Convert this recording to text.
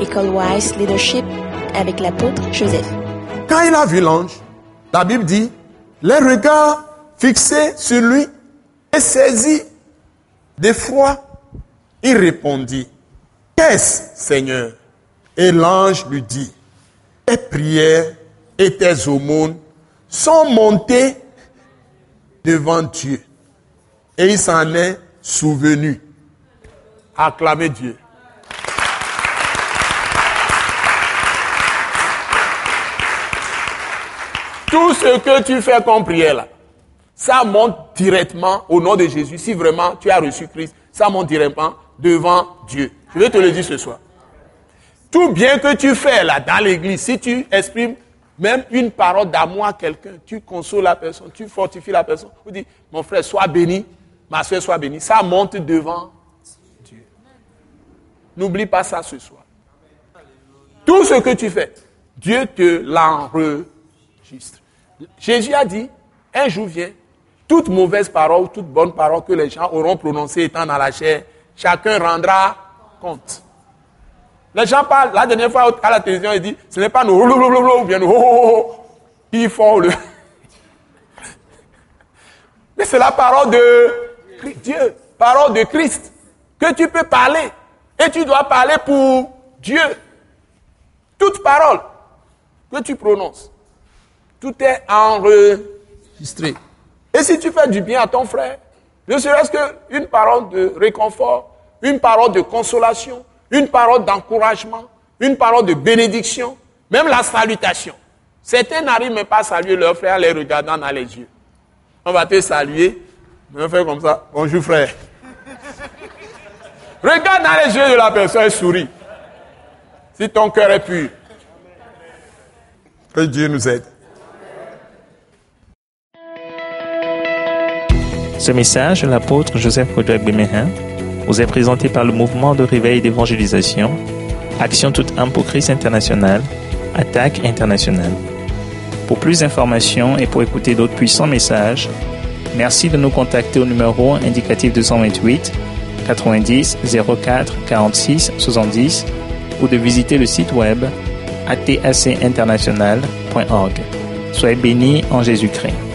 École Wise Leadership avec l'apôtre Joseph. Quand il a vu l'ange, la Bible dit, les regards fixés sur lui et saisi d'effroi, il répondit, Qu'est-ce, Seigneur? Et l'ange lui dit, Tes prières et tes aumônes sont montées devant Dieu. Et il s'en est souvenu. Acclamez Dieu. Tout ce que tu fais comme prière ça monte directement au nom de Jésus. Si vraiment tu as reçu Christ, ça monte directement devant Dieu. Je vais te le dire ce soir. Tout bien que tu fais là dans l'église, si tu exprimes même une parole d'amour à quelqu'un, tu consoles la personne, tu fortifies la personne, tu dis, mon frère, sois béni, ma soeur, sois bénie, ça monte devant Dieu. N'oublie pas ça ce soir. Tout ce que tu fais, Dieu te l'enregistre. Jésus a dit, un jour vient, toute mauvaise parole, toute bonne parole que les gens auront prononcée étant dans la chair, chacun rendra compte. Les gens parlent, la dernière fois à la télévision, ils disent, ce n'est pas nous, ou bien nous, qui font le... Mais c'est la parole de Dieu, parole de Christ, que tu peux parler. Et tu dois parler pour Dieu. Toute parole que tu prononces, tout est enregistré. Et si tu fais du bien à ton frère, ne serait-ce qu'une parole de réconfort, une parole de consolation, une parole d'encouragement, une parole de bénédiction, même la salutation. Certains n'arrivent même pas à saluer leur frère en les regardant dans les yeux. On va te saluer, on va comme ça. Bonjour frère. Regarde dans les yeux de la personne et souris. Si ton cœur est pur. Que Dieu nous aide. Ce message l'apôtre Joseph Kodouak Bemehin vous est présenté par le mouvement de réveil d'évangélisation, Action toute âme pour Christ international, Attaque internationale. Pour plus d'informations et pour écouter d'autres puissants messages, merci de nous contacter au numéro indicatif 228 90 04 46 70 ou de visiter le site web atacinternational.org. Soyez bénis en Jésus-Christ.